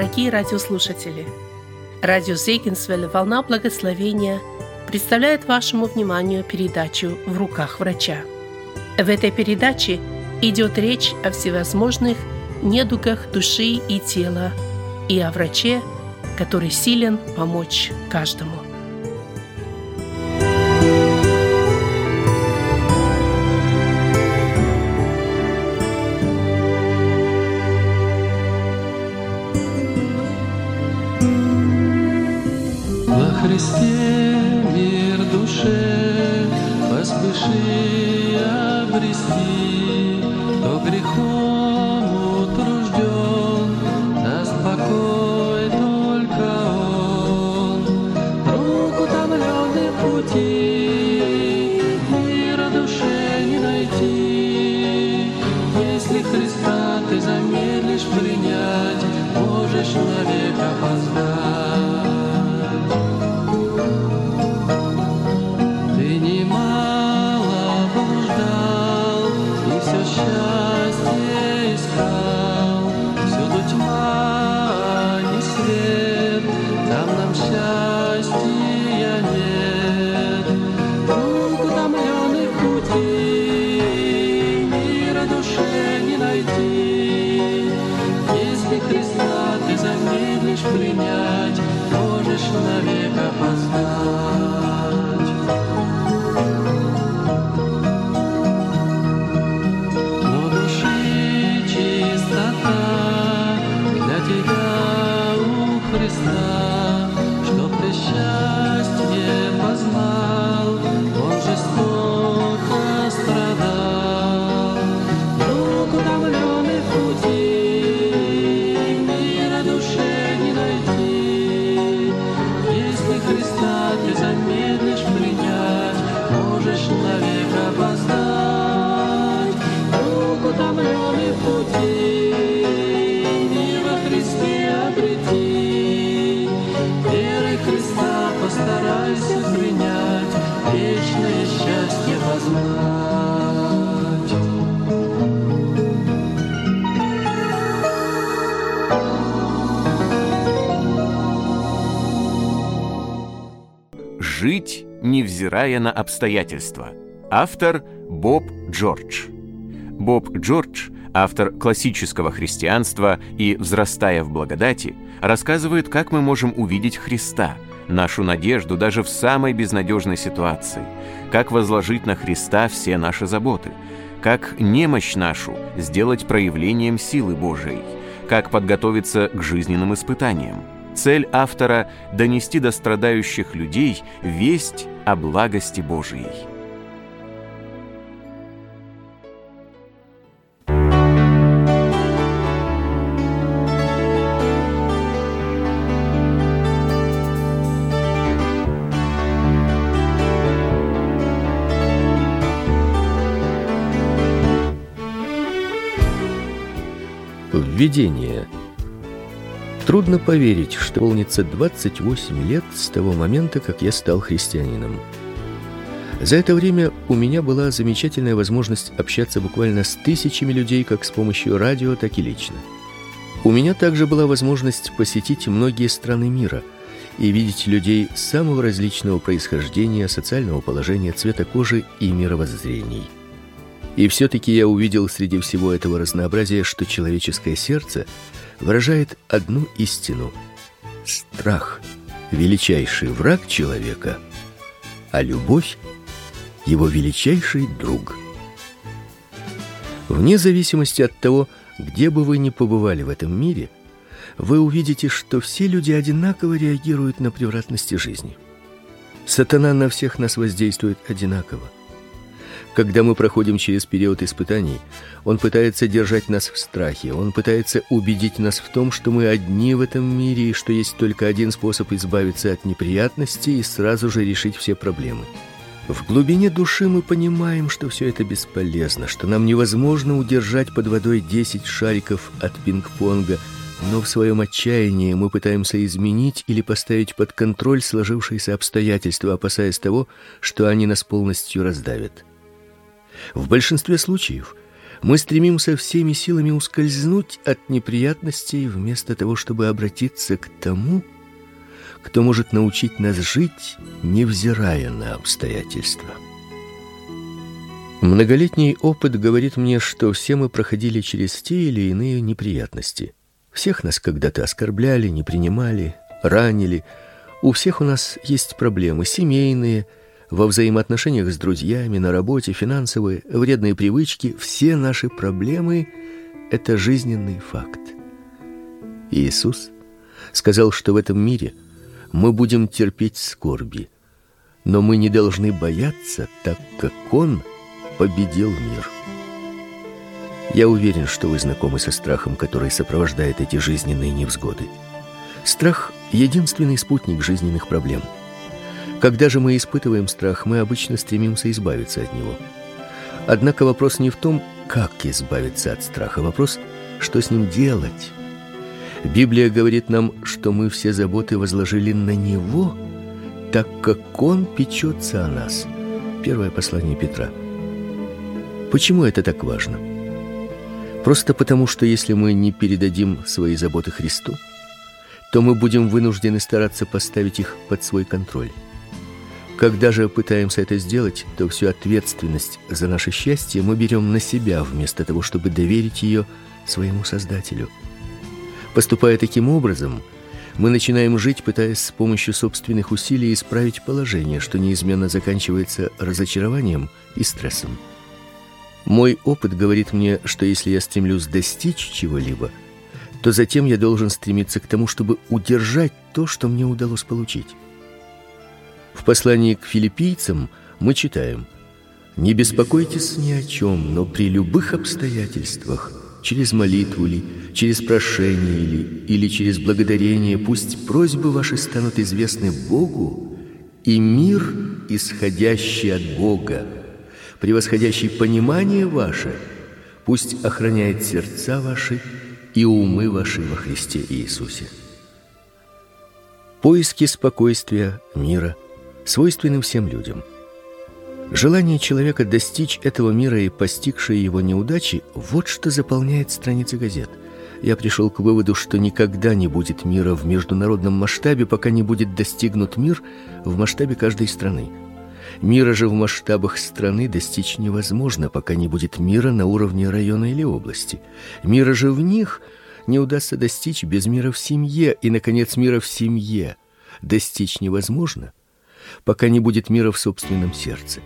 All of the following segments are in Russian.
Дорогие радиослушатели, радио Зейгенсвелле «Волна благословения» представляет вашему вниманию передачу «В руках врача». В этой передаче идет речь о всевозможных недугах души и тела и о враче, который силен помочь каждому. Невзирая на обстоятельства. Автор Боб Джордж. Боб Джордж, автор классического христианства и «Взрастая в благодати», рассказывает, как мы можем увидеть Христа, нашу надежду даже в самой безнадежной ситуации, как возложить на Христа все наши заботы, как немощь нашу сделать проявлением силы Божией, как подготовиться к жизненным испытаниям. Цель автора – донести до страдающих людей весть о благости Божией. Введение – Трудно поверить, что полнится 28 лет с того момента, как я стал христианином. За это время у меня была замечательная возможность общаться буквально с тысячами людей, как с помощью радио, так и лично. У меня также была возможность посетить многие страны мира и видеть людей самого различного происхождения, социального положения, цвета кожи и мировоззрений. И все таки я увидел среди всего этого разнообразия, что человеческое сердце – выражает одну истину: страх величайший враг человека, а любовь его величайший друг. Вне зависимости от того, где бы вы ни побывали в этом мире, вы увидите, что все люди одинаково реагируют на превратности жизни. Сатана на всех нас воздействует одинаково. Когда мы проходим через период испытаний, он пытается держать нас в страхе, он пытается убедить нас в том, что мы одни в этом мире и что есть только один способ избавиться от неприятностей и сразу же решить все проблемы. В глубине души мы понимаем, что все это бесполезно, что нам невозможно удержать под водой 10 шариков от пинг-понга, но в своем отчаянии мы пытаемся изменить или поставить под контроль сложившиеся обстоятельства, опасаясь того, что они нас полностью раздавят. В большинстве случаев Мы стремимся всеми силами ускользнуть от неприятностей вместо того, чтобы обратиться к тому, кто может научить нас жить, невзирая на обстоятельства. Многолетний опыт говорит мне, что все мы проходили через те или иные неприятности. Всех нас когда-то оскорбляли, не принимали, ранили. У всех у нас есть проблемы семейные, во взаимоотношениях с друзьями, на работе, финансовые, вредные привычки. Все наши проблемы это жизненный факт. Иисус сказал, что в этом мире мы будем терпеть скорби, но мы не должны бояться, так как он победил мир. Я уверен, что вы знакомы со страхом, который сопровождает эти жизненные невзгоды. Страх единственный спутник жизненных проблем. Когда же мы испытываем страх, мы обычно стремимся избавиться от него. Однако вопрос не в том, как избавиться от страха, вопрос, что с ним делать. Библия говорит нам, что мы все заботы возложили на него, так как он печется о нас. Первое послание Петра. Почему это так важно? Просто потому, что если мы не передадим свои заботы Христу, то мы будем вынуждены стараться поставить их под свой контроль. Когда же пытаемся это сделать, то всю ответственность за наше счастье мы берем на себя вместо того, чтобы доверить ее своему Создателю – Поступая таким образом, мы начинаем жить, пытаясь с помощью собственных усилий исправить положение, что неизменно заканчивается разочарованием и стрессом. Мой опыт говорит мне, что если я стремлюсь достичь чего-либо, то затем я должен стремиться к тому, чтобы удержать то, что мне удалось получить. В послании к филиппийцам мы читаем: "Не беспокойтесь ни о чем, но при любых обстоятельствах через молитву ли, через прошение ли, или через благодарение, пусть просьбы ваши станут известны Богу, и мир, исходящий от Бога, превосходящий понимание ваше, пусть охраняет сердца ваши и умы ваши во Христе Иисусе. Поиски спокойствия, мира свойственны всем людям – Желание человека достичь этого мира и постигшие его неудачи вот что заполняет страницы газет. Я пришел к выводу, что никогда не будет мира в международном масштабе, пока не будет достигнут мир в масштабе каждой страны. Мира же в масштабах страны достичь невозможно, пока не будет мира на уровне района или области. Мира же в них не удастся достичь без мира в семье, и наконец мира в семье достичь невозможно, пока не будет мира в собственном сердце.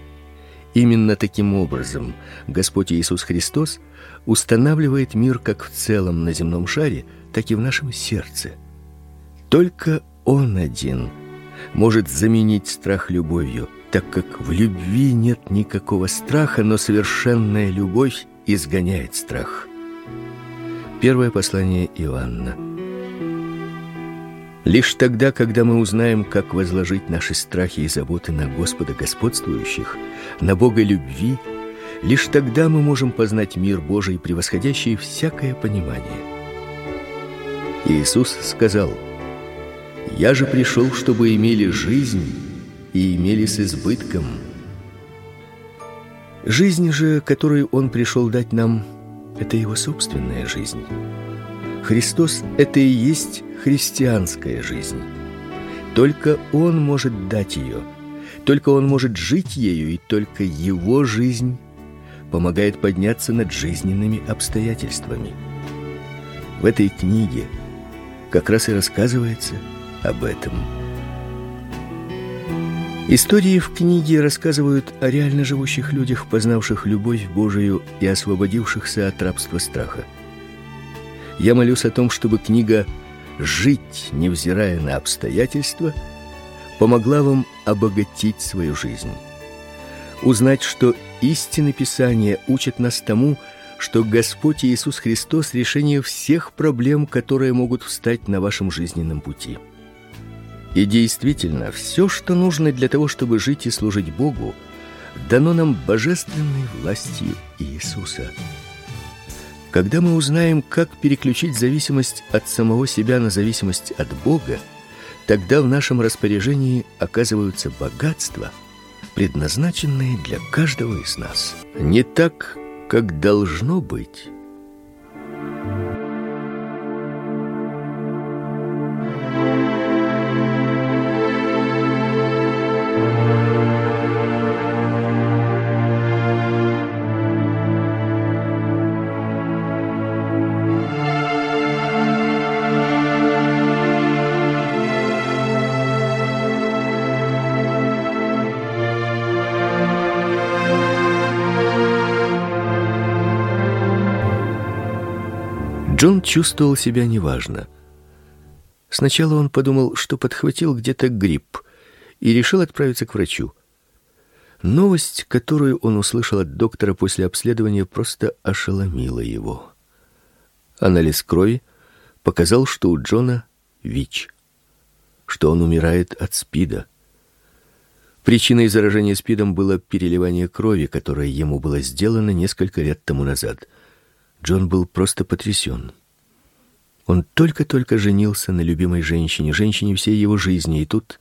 Именно таким образом Господь Иисус Христос устанавливает мир как в целом на земном шаре, так и в нашем сердце. Только он один может заменить страх любовью, так как в любви нет никакого страха, но совершенная любовь изгоняет страх. Первое послание Иоанна Лишь тогда, когда мы узнаем, как возложить наши страхи и заботы на Господа господствующих, на Бога любви, лишь тогда мы можем познать мир Божий, превосходящий всякое понимание. Иисус сказал: "Я же пришел, чтобы имели жизнь и имели с избытком". Жизнь же, которую он пришел дать нам, это его собственная жизнь. Христос это и есть христианская жизнь. Только он может дать ее, только он может жить ею, и только его жизнь помогает подняться над жизненными обстоятельствами. В этой книге как раз и рассказывается об этом. Истории в книге рассказывают о реально живущих людях, познавших любовь Божию и освободившихся от рабства страха. Я молюсь о том, чтобы книга жить, невзирая на обстоятельства, помогла вам обогатить свою жизнь. Узнать, что истины Писания учат нас тому, что Господь Иисус Христос решение всех проблем, которые могут встать на вашем жизненном пути. И действительно, все, что нужно для того, чтобы жить и служить Богу, дано нам божественной властью Иисуса. Когда мы узнаем, как переключить зависимость от самого себя на зависимость от Бога, тогда в нашем распоряжении оказываются богатства, предназначенные для каждого из нас. Не так, как должно быть. Джон чувствовал себя неважно. Сначала он подумал, что подхватил где-то грипп, и решил отправиться к врачу. Новость, которую он услышал от доктора после обследования, просто ошеломила его. Анализ крови показал, что у Джона ВИЧ, что он умирает от СПИДа. Причиной заражения СПИДом было переливание крови, которое ему было сделано несколько лет тому назад. Джон был просто потрясен. Он только-только женился на любимой женщине, женщине всей его жизни, и тут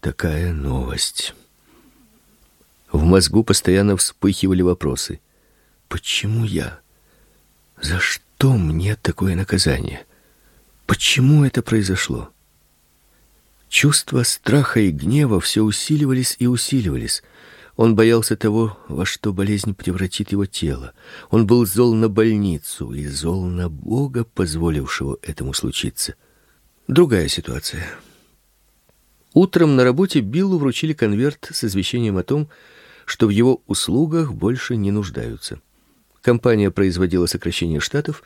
такая новость. В мозгу постоянно вспыхивали вопросы: почему я? За что мне такое наказание? Почему это произошло? Чувства страха и гнева все усиливались и усиливались. Он боялся того, во что болезнь превратит его тело. Он был зол на больницу и зол на Бога, позволившего этому случиться. Другая ситуация. Утром на работе Биллу вручили конверт с извещением о том, что в его услугах больше не нуждаются. Компания производила сокращение штатов,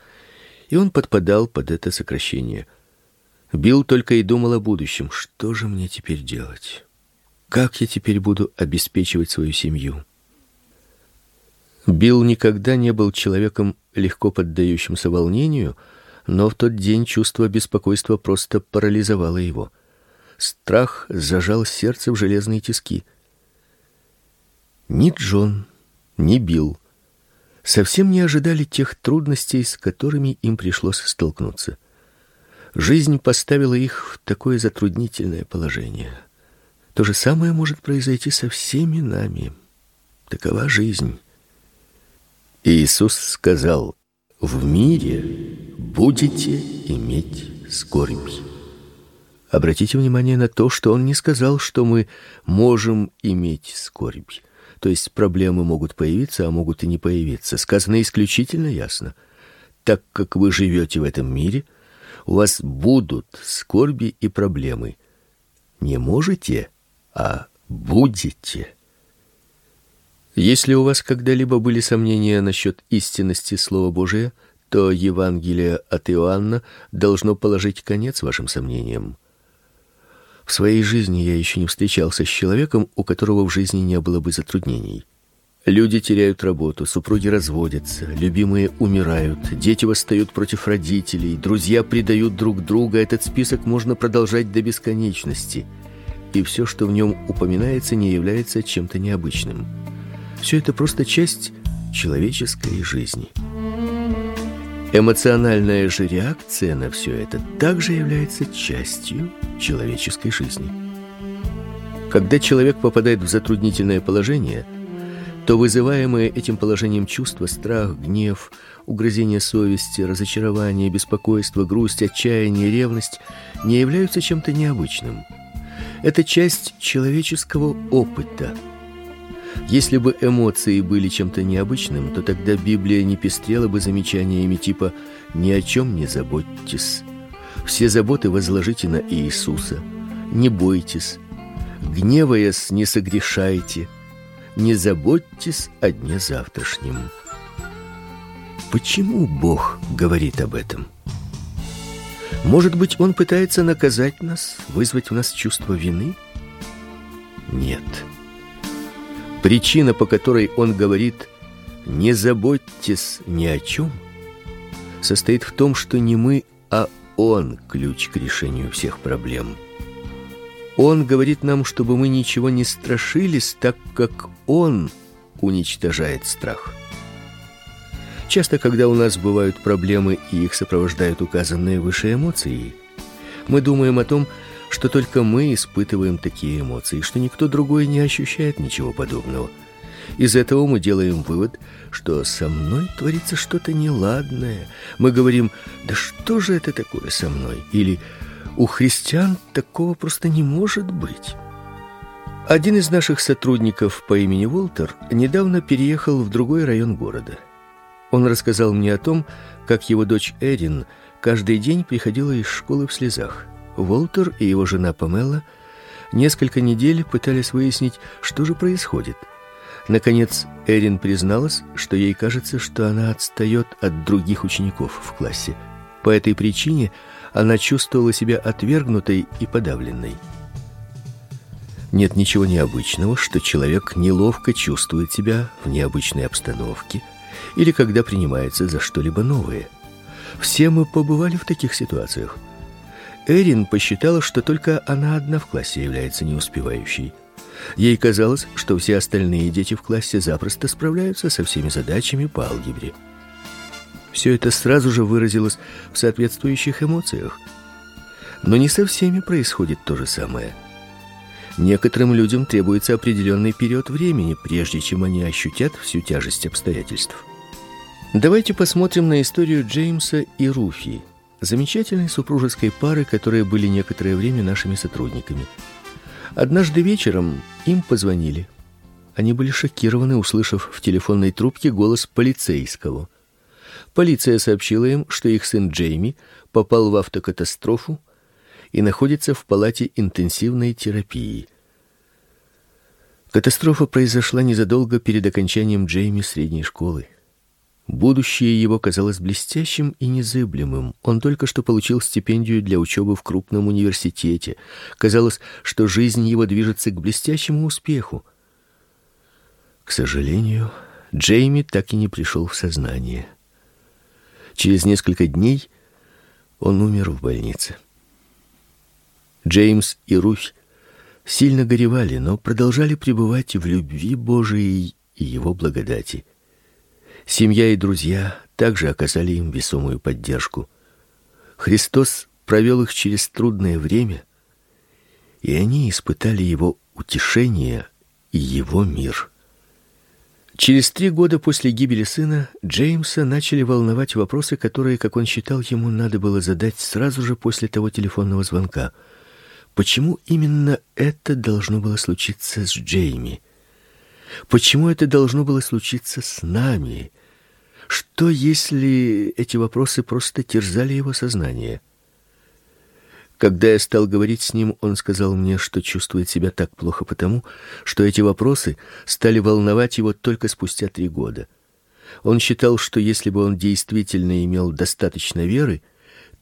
и он подпадал под это сокращение. Билл только и думал о будущем. Что же мне теперь делать? Как я теперь буду обеспечивать свою семью? Билл никогда не был человеком легко поддающимся волнению, но в тот день чувство беспокойства просто парализовало его. Страх зажал сердце в железные тиски. Ни Джон, ни Билл совсем не ожидали тех трудностей, с которыми им пришлось столкнуться. Жизнь поставила их в такое затруднительное положение. То же самое может произойти со всеми нами. Такова жизнь. Иисус сказал: "В мире будете иметь скорбь". Обратите внимание на то, что он не сказал, что мы можем иметь скорбь. То есть проблемы могут появиться, а могут и не появиться. Сказано исключительно ясно. Так как вы живете в этом мире, у вас будут скорби и проблемы. Не можете а будете. Если у вас когда-либо были сомнения насчет истинности слова Божия, то Евангелие от Иоанна должно положить конец вашим сомнениям. В своей жизни я еще не встречался с человеком, у которого в жизни не было бы затруднений. Люди теряют работу, супруги разводятся, любимые умирают, дети восстают против родителей, друзья предают друг друга. Этот список можно продолжать до бесконечности и все, что в нем упоминается, не является чем-то необычным. Все это просто часть человеческой жизни. Эмоциональная же реакция на все это также является частью человеческой жизни. Когда человек попадает в затруднительное положение, то вызываемые этим положением чувства страх, гнев, угрызение совести, разочарование, беспокойство, грусть, отчаяние, ревность не являются чем-то необычным – это часть человеческого опыта. Если бы эмоции были чем-то необычным, то тогда Библия не пестрела бы замечаниями типа «ни о чем не заботьтесь», «все заботы возложите на Иисуса», «не бойтесь», «гневаясь, не согрешайте», «не заботьтесь о дне завтрашнем». Почему Бог говорит об этом? Может быть, он пытается наказать нас, вызвать в нас чувство вины? Нет. Причина, по которой он говорит «не заботьтесь ни о чем», состоит в том, что не мы, а он ключ к решению всех проблем. Он говорит нам, чтобы мы ничего не страшились, так как он уничтожает страх. Часто, когда у нас бывают проблемы и их сопровождают указанные выше эмоции, мы думаем о том, что только мы испытываем такие эмоции, что никто другой не ощущает ничего подобного. Из этого мы делаем вывод, что со мной творится что-то неладное. Мы говорим: "Да что же это такое со мной?" или "У христиан такого просто не может быть". Один из наших сотрудников по имени Волтер недавно переехал в другой район города. Он рассказал мне о том, как его дочь Эрин каждый день приходила из школы в слезах. Волтер и его жена Памела несколько недель пытались выяснить, что же происходит. Наконец, Эрин призналась, что ей кажется, что она отстает от других учеников в классе. По этой причине она чувствовала себя отвергнутой и подавленной. Нет ничего необычного, что человек неловко чувствует себя в необычной обстановке или когда принимается за что-либо новое. Все мы побывали в таких ситуациях. Эрин посчитала, что только она одна в классе является неуспевающей. Ей казалось, что все остальные дети в классе запросто справляются со всеми задачами по алгебре. Все это сразу же выразилось в соответствующих эмоциях. Но не со всеми происходит то же самое. Некоторым людям требуется определенный период времени, прежде чем они ощутят всю тяжесть обстоятельств. Давайте посмотрим на историю Джеймса и Руфи, замечательной супружеской пары, которые были некоторое время нашими сотрудниками. Однажды вечером им позвонили. Они были шокированы, услышав в телефонной трубке голос полицейского. Полиция сообщила им, что их сын Джейми попал в автокатастрофу и находится в палате интенсивной терапии. Катастрофа произошла незадолго перед окончанием Джейми средней школы. Будущее его казалось блестящим и незыблемым. Он только что получил стипендию для учебы в крупном университете. Казалось, что жизнь его движется к блестящему успеху. К сожалению, Джейми так и не пришел в сознание. Через несколько дней он умер в больнице. Джеймс и Руфь сильно горевали, но продолжали пребывать в любви Божией и его благодати. Семья и друзья также оказали им весомую поддержку. Христос провел их через трудное время, и они испытали его утешение и его мир. Через три года после гибели сына Джеймса начали волновать вопросы, которые, как он считал, ему надо было задать сразу же после того телефонного звонка. Почему именно это должно было случиться с Джейми? Почему это должно было случиться с нами? Что если эти вопросы просто терзали его сознание? Когда я стал говорить с ним, он сказал мне, что чувствует себя так плохо потому, что эти вопросы стали волновать его только спустя три года. Он считал, что если бы он действительно имел достаточно веры,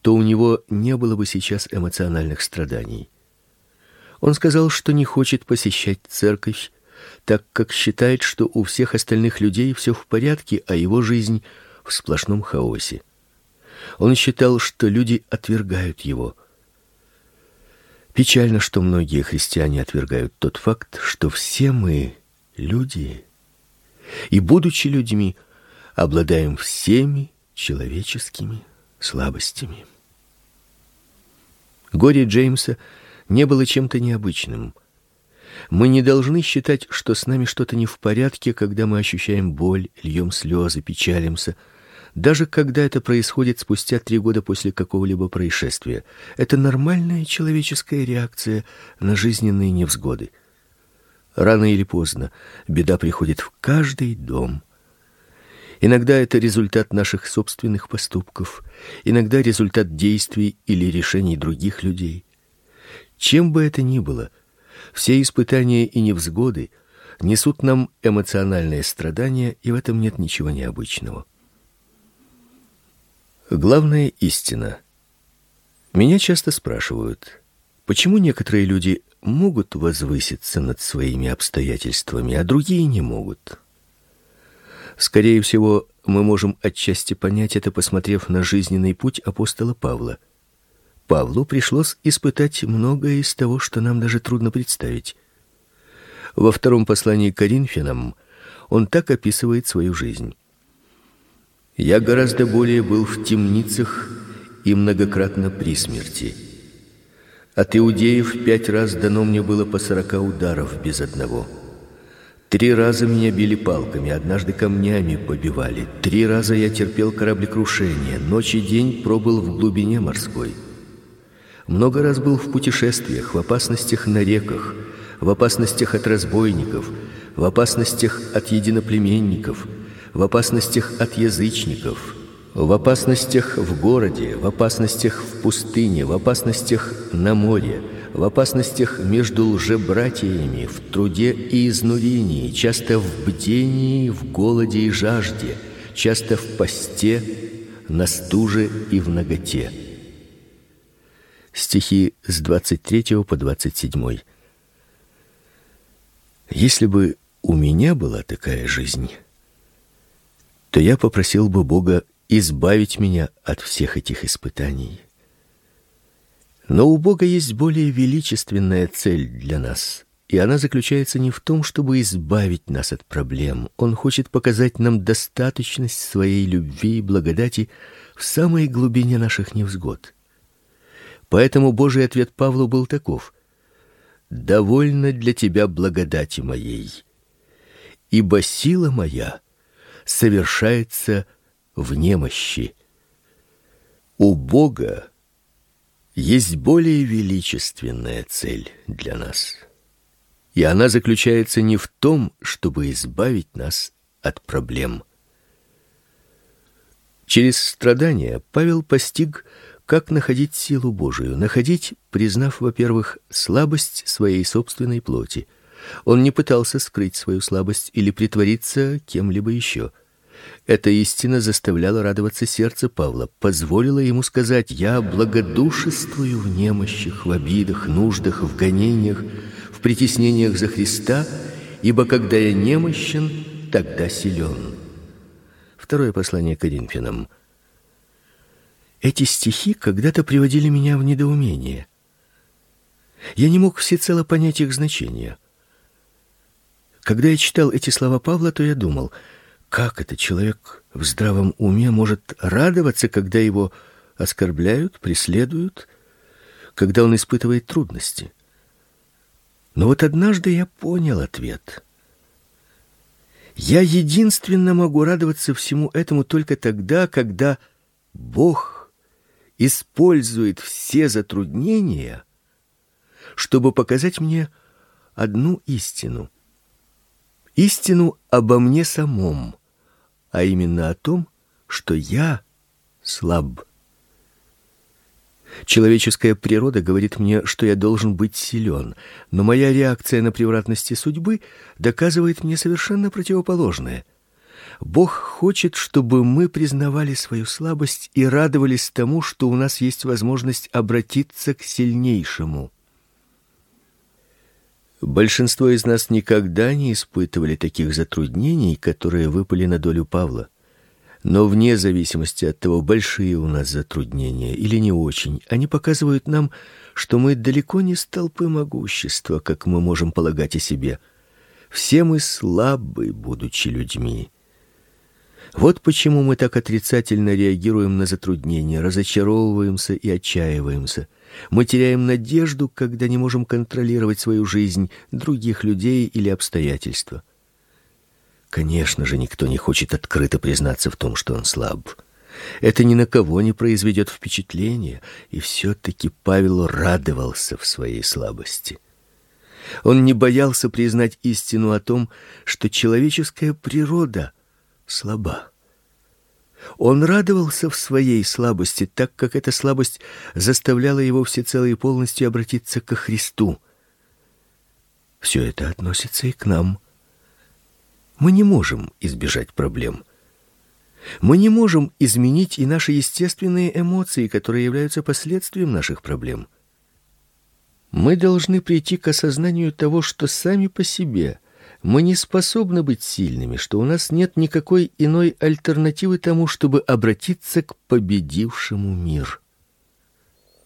то у него не было бы сейчас эмоциональных страданий. Он сказал, что не хочет посещать церковь, так как считает, что у всех остальных людей все в порядке, а его жизнь в сплошном хаосе. Он считал, что люди отвергают его. Печально, что многие христиане отвергают тот факт, что все мы люди, и будучи людьми, обладаем всеми человеческими слабостями. Горе Джеймса не было чем-то необычным. Мы не должны считать, что с нами что-то не в порядке, когда мы ощущаем боль, льем слезы, печалимся, даже когда это происходит спустя три года после какого-либо происшествия. Это нормальная человеческая реакция на жизненные невзгоды. Рано или поздно беда приходит в каждый дом. Иногда это результат наших собственных поступков, иногда результат действий или решений других людей. Чем бы это ни было, все испытания и невзгоды несут нам эмоциональные страдания, и в этом нет ничего необычного. Главная истина. Меня часто спрашивают, почему некоторые люди могут возвыситься над своими обстоятельствами, а другие не могут. Скорее всего, мы можем отчасти понять это, посмотрев на жизненный путь апостола Павла – Павлу пришлось испытать многое из того, что нам даже трудно представить. Во втором послании к Коринфянам он так описывает свою жизнь. Я гораздо более был в темницах и многократно при смерти. От иудеев пять раз дано мне было по сорока ударов без одного. Три раза меня били палками, однажды камнями побивали. Три раза я терпел кораблекрушение, ночь и день пробыл в глубине морской. Много раз был в путешествиях, в опасностях на реках, в опасностях от разбойников, в опасностях от единоплеменников, в опасностях от язычников, в опасностях в городе, в опасностях в пустыне, в опасностях на море, в опасностях между лжебратьями, в труде и изнурении, часто в бдении, в голоде и жажде, часто в посте, на стуже и в наготе. Стихи с 23 по 27. Если бы у меня была такая жизнь, то я попросил бы Бога избавить меня от всех этих испытаний. Но у Бога есть более величественная цель для нас, и она заключается не в том, чтобы избавить нас от проблем. Он хочет показать нам достаточность своей любви и благодати в самой глубине наших невзгод. Поэтому Божий ответ Павлу был таков: довольно для тебя благодати моей, ибо сила моя совершается в немощи. У Бога есть более величественная цель для нас. И она заключается не в том, чтобы избавить нас от проблем. Через страдания Павел постиг, как находить силу Божию, находить, признав, во-первых, слабость своей собственной плоти. Он не пытался скрыть свою слабость или притвориться кем-либо еще. Эта истина заставляла радоваться сердце Павла, позволила ему сказать: "Я благодушествую в немощах, в обидах, нуждах, в гонениях, в притеснениях за Христа, ибо когда я немощен, тогда силен". Второе послание к Коринфянам. Эти стихи когда-то приводили меня в недоумение. Я не мог всецело понять их значение. Когда я читал эти слова Павла, то я думал: как этот человек в здравом уме может радоваться, когда его оскорбляют, преследуют, когда он испытывает трудности? Но вот однажды я понял ответ. Я единственно могу радоваться всему этому только тогда, когда Бог использует все затруднения, чтобы показать мне одну истину. Истину обо мне самом а именно о том, что я слаб. Человеческая природа говорит мне, что я должен быть силен, но моя реакция на превратности судьбы доказывает мне совершенно противоположное. Бог хочет, чтобы мы признавали свою слабость и радовались тому, что у нас есть возможность обратиться к сильнейшему. Большинство из нас никогда не испытывали таких затруднений, которые выпали на долю Павла. Но вне зависимости от того, большие у нас затруднения или не очень, они показывают нам, что мы далеко не столпы могущества, как мы можем полагать о себе. Все мы слабы, будучи людьми. Вот почему мы так отрицательно реагируем на затруднения, разочаровываемся и отчаиваемся. Мы теряем надежду, когда не можем контролировать свою жизнь, других людей или обстоятельства. Конечно же, никто не хочет открыто признаться в том, что он слаб. Это ни на кого не произведет впечатления, и все таки Павел радовался в своей слабости. Он не боялся признать истину о том, что человеческая природа слаба. Он радовался в своей слабости, так как эта слабость заставляла его всецело и полностью обратиться к Христу. Все это относится и к нам. Мы не можем избежать проблем. Мы не можем изменить и наши естественные эмоции, которые являются последствием наших проблем. Мы должны прийти к осознанию того, что сами по себе – мы не способны быть сильными, что у нас нет никакой иной альтернативы тому, чтобы обратиться к победившему мир.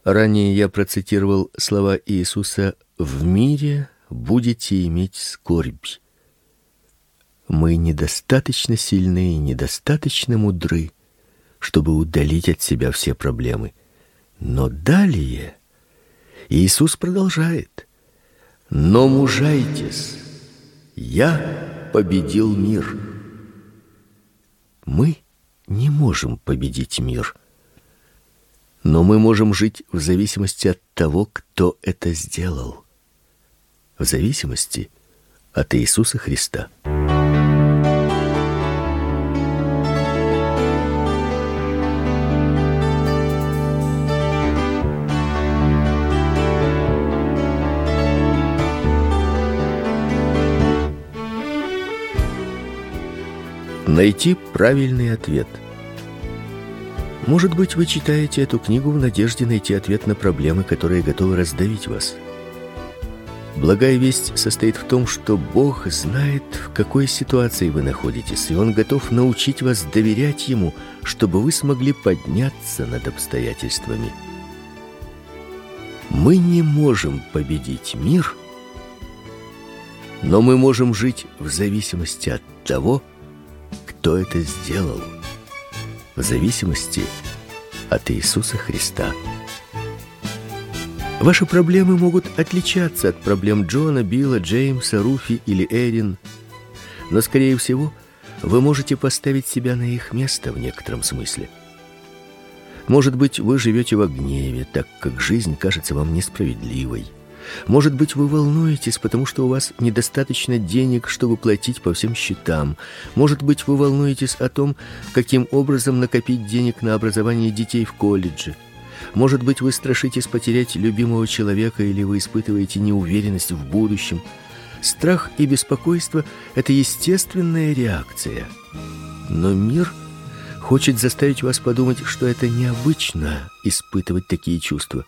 Ранее я процитировал слова Иисуса: "В мире будете иметь скорбь". Мы недостаточно сильны и недостаточно мудры, чтобы удалить от себя все проблемы. Но далее Иисус продолжает: "Но мужайтесь, Я победил мир. Мы не можем победить мир. Но мы можем жить в зависимости от того, кто это сделал. В зависимости от Иисуса Христа. Найти правильный ответ. Может быть, вы читаете эту книгу в надежде найти ответ на проблемы, которые готовы раздавить вас. Благая весть состоит в том, что Бог знает, в какой ситуации вы находитесь, и Он готов научить вас доверять Ему, чтобы вы смогли подняться над обстоятельствами. Мы не можем победить мир, но мы можем жить в зависимости от того, кто это сделал, в зависимости от Иисуса Христа. Ваши проблемы могут отличаться от проблем Джона, Билла, Джеймса, Руфи или Эрин, но, скорее всего, вы можете поставить себя на их место в некотором смысле. Может быть, вы живете в гневе, так как жизнь кажется вам несправедливой – может быть, вы волнуетесь, потому что у вас недостаточно денег, чтобы платить по всем счетам. Может быть, вы волнуетесь о том, каким образом накопить денег на образование детей в колледже. Может быть, вы страшитесь потерять любимого человека или вы испытываете неуверенность в будущем. Страх и беспокойство это естественная реакция. Но мир хочет заставить вас подумать, что это необычно испытывать такие чувства.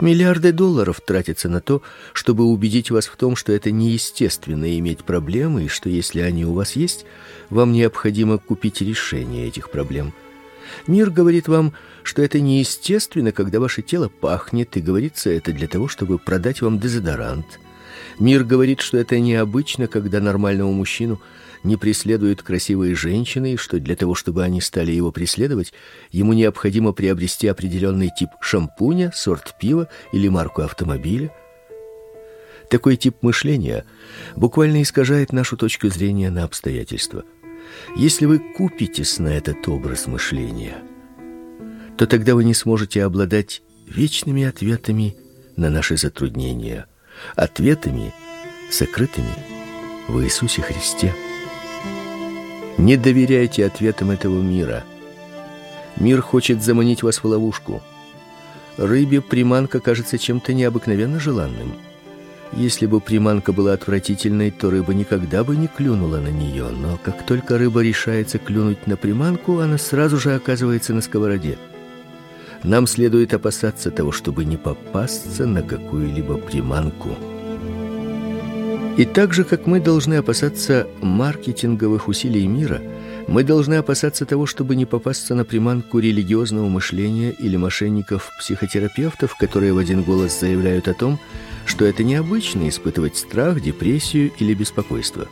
Миллиарды долларов тратятся на то, чтобы убедить вас в том, что это неестественно иметь проблемы, и что если они у вас есть, вам необходимо купить решение этих проблем. Мир говорит вам, что это неестественно, когда ваше тело пахнет, и говорится это для того, чтобы продать вам дезодорант. Мир говорит, что это необычно, когда нормальному мужчину – не преследуют красивые женщины, и что для того, чтобы они стали его преследовать, ему необходимо приобрести определенный тип шампуня, сорт пива или марку автомобиля. Такой тип мышления буквально искажает нашу точку зрения на обстоятельства. Если вы купитесь на этот образ мышления, то тогда вы не сможете обладать вечными ответами на наши затруднения, ответами, сокрытыми в Иисусе Христе. Не доверяйте ответам этого мира. Мир хочет заманить вас в ловушку. Рыбе приманка кажется чем-то необыкновенно желанным. Если бы приманка была отвратительной, то рыба никогда бы не клюнула на нее, но как только рыба решается клюнуть на приманку, она сразу же оказывается на сковороде. Нам следует опасаться того, чтобы не попасться на какую-либо приманку. И так же, как мы должны опасаться маркетинговых усилий мира, мы должны опасаться того, чтобы не попасться на приманку религиозного мышления или мошенников-психотерапевтов, которые в один голос заявляют о том, что это необычно испытывать страх, депрессию или беспокойство.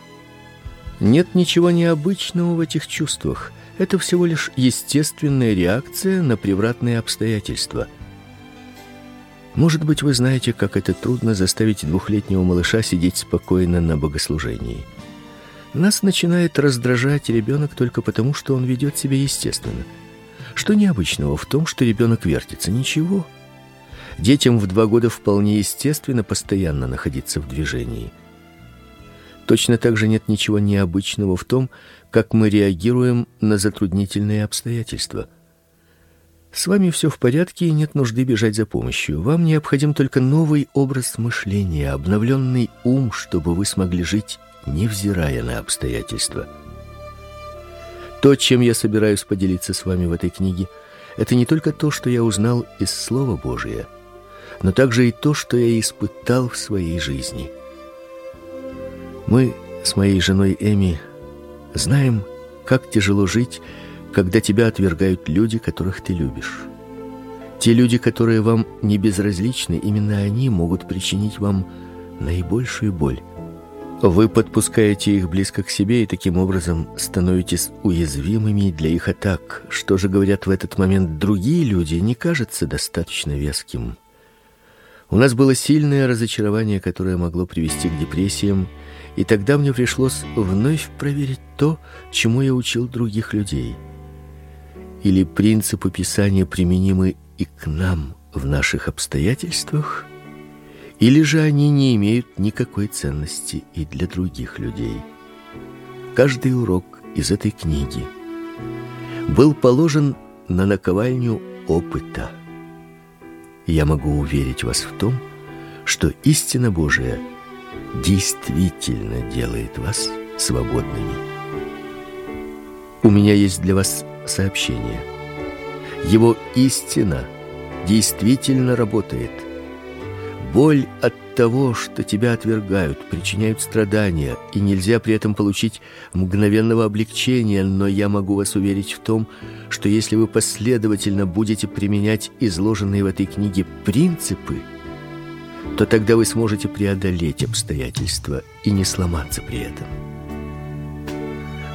Нет ничего необычного в этих чувствах. Это всего лишь естественная реакция на превратные обстоятельства – может быть, вы знаете, как это трудно заставить двухлетнего малыша сидеть спокойно на богослужении. Нас начинает раздражать ребенок только потому, что он ведет себя естественно. Что необычного в том, что ребенок вертится? Ничего. Детям в два года вполне естественно постоянно находиться в движении. Точно так же нет ничего необычного в том, как мы реагируем на затруднительные обстоятельства – с вами все в порядке и нет нужды бежать за помощью. Вам необходим только новый образ мышления, обновленный ум, чтобы вы смогли жить, невзирая на обстоятельства. То, чем я собираюсь поделиться с вами в этой книге, это не только то, что я узнал из Слова Божия, но также и то, что я испытал в своей жизни. Мы с моей женой Эми знаем, как тяжело жить, когда тебя отвергают люди, которых ты любишь. Те люди, которые вам не безразличны, именно они могут причинить вам наибольшую боль. Вы подпускаете их близко к себе и таким образом становитесь уязвимыми для их атак. Что же говорят в этот момент другие люди, не кажется достаточно веским. У нас было сильное разочарование, которое могло привести к депрессиям, И тогда мне пришлось вновь проверить то, чему я учил других людей. Или принципы Писания применимы и к нам в наших обстоятельствах, или же они не имеют никакой ценности и для других людей. Каждый урок из этой книги был положен на наковальню опыта. Я могу уверить вас в том, что истина Божия действительно делает вас свободными. У меня есть для вас сообщение. Его истина действительно работает – Боль от того, что тебя отвергают, причиняют страдания, и нельзя при этом получить мгновенного облегчения, но я могу вас уверить в том, что если вы последовательно будете применять изложенные в этой книге принципы, то тогда вы сможете преодолеть обстоятельства и не сломаться при этом.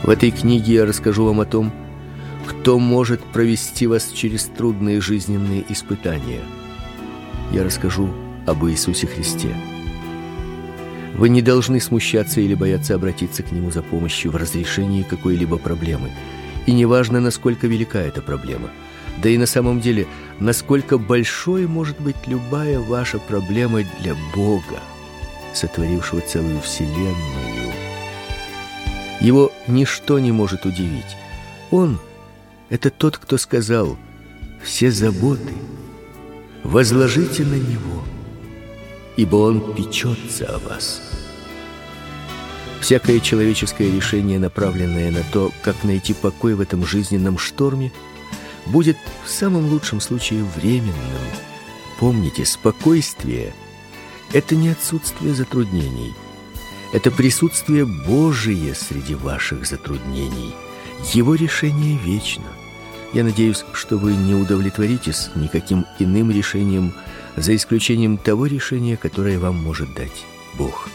В этой книге я расскажу вам о том, кто может провести вас через трудные жизненные испытания. Я расскажу об Иисусе Христе. Вы не должны смущаться или бояться обратиться к Нему за помощью в разрешении какой-либо проблемы. И неважно, насколько велика эта проблема. Да и на самом деле, насколько большой может быть любая ваша проблема для Бога, сотворившего целую вселенную. Его ничто не может удивить. Он — это тот, кто сказал «Все заботы возложите на Него» ибо Он печется о вас. Всякое человеческое решение, направленное на то, как найти покой в этом жизненном шторме, будет в самом лучшем случае временным. Помните, спокойствие – это не отсутствие затруднений. Это присутствие Божие среди ваших затруднений. Его решение вечно. Я надеюсь, что вы не удовлетворитесь никаким иным решением – за исключением того решения, которое вам может дать Бог.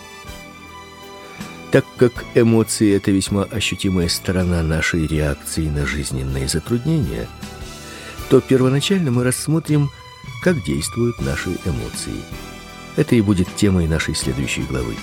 Так как эмоции это весьма ощутимая сторона нашей реакции на жизненные затруднения, то первоначально мы рассмотрим, как действуют наши эмоции. Это и будет темой нашей следующей главы.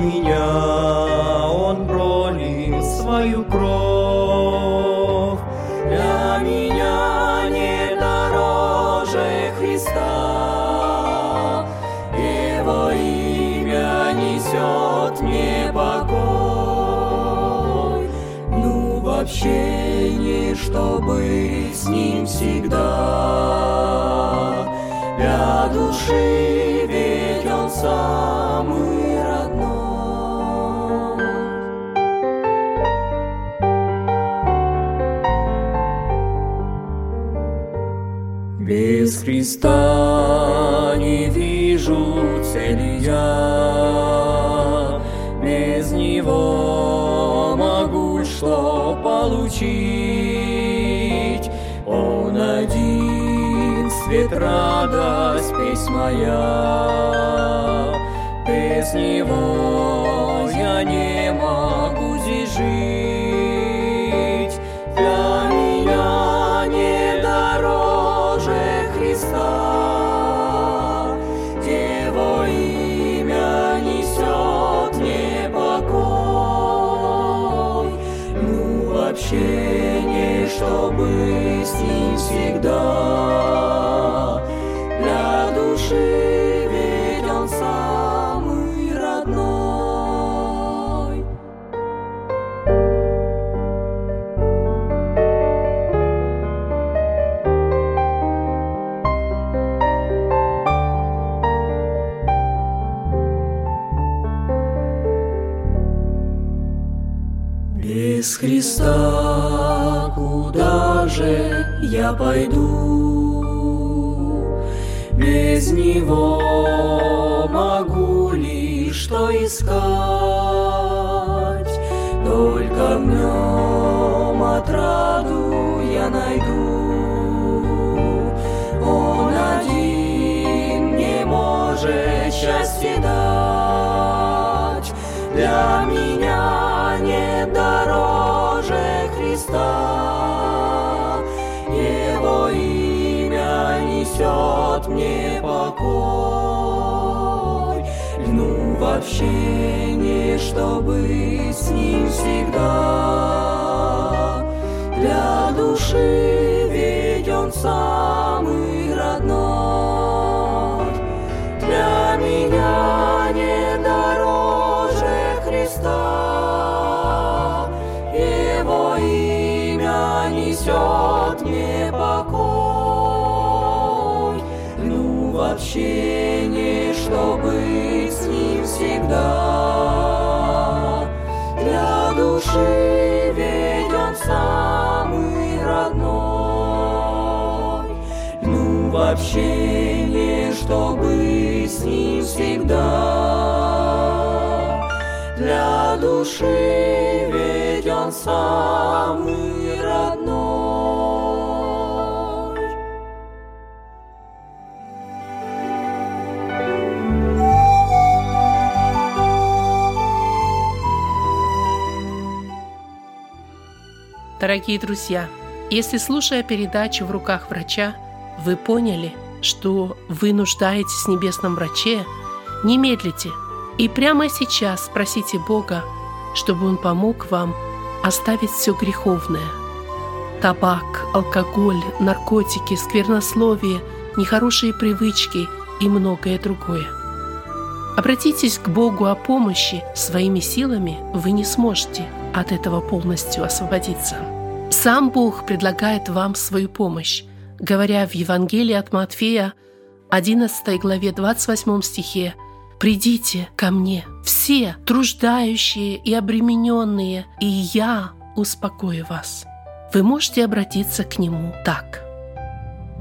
Меня он пролил свою кровь, для меня не дороже Христа. Его имя несет мне покой. Ну, в общении, чтобы с ним всегда. Для души ведь он самый Христа не вижу цели я, без Него могу что получить. Он один свет, радость, песнь моя. Без Него я не могу здесь чтобы с ним всегда. В общение, чтобы с ним всегда. Для души ведь он самый родной. Для меня не дороже Христа. Его имя несет мне покой. Льну в общение, чтобы всегда. Для души ведь самый родной. Льну в общение, чтобы с ним всегда. Для души ведь он самый Дорогие друзья, если слушая передачу в руках врача, вы поняли, что вы нуждаетесь в небесном враче, не медлите и прямо сейчас спросите Бога, чтобы Он помог вам оставить все греховное. Табак, алкоголь, наркотики, сквернословие, нехорошие привычки и многое другое. Обратитесь к Богу о помощи, своими силами вы не сможете от этого полностью освободиться. Сам Бог предлагает вам свою помощь, говоря в Евангелии от Матфея, 11 главе 28 стихе «Придите ко мне, все труждающие и обремененные, и я успокою вас». Вы можете обратиться к Нему так.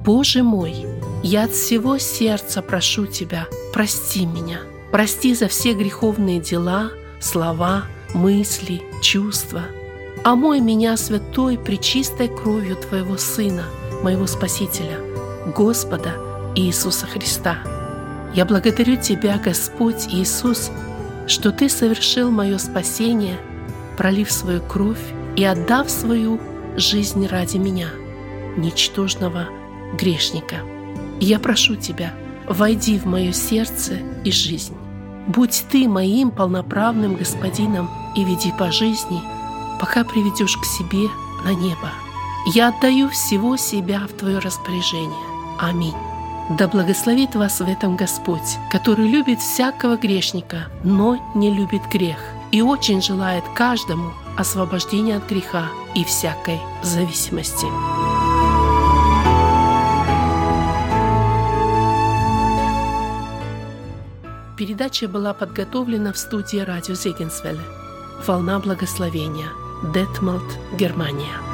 «Боже мой, я от всего сердца прошу Тебя, прости меня, прости за все греховные дела, слова, мысли, чувства. Омой меня святой пречистой кровью Твоего Сына, моего Спасителя, Господа Иисуса Христа. Я благодарю Тебя, Господь Иисус, что Ты совершил мое спасение, пролив свою кровь и отдав свою жизнь ради меня, ничтожного грешника. Я прошу Тебя, войди в мое сердце и жизнь. Будь Ты моим полноправным Господином и веди по жизни, пока приведешь к себе на небо. Я отдаю всего себя в Твое распоряжение. Аминь. Да благословит вас в этом Господь, который любит всякого грешника, но не любит грех, и очень желает каждому освобождения от греха и всякой зависимости. Передача была подготовлена в студии радио Зегенсвелле. «Волна благословения», Детмалт, Германия.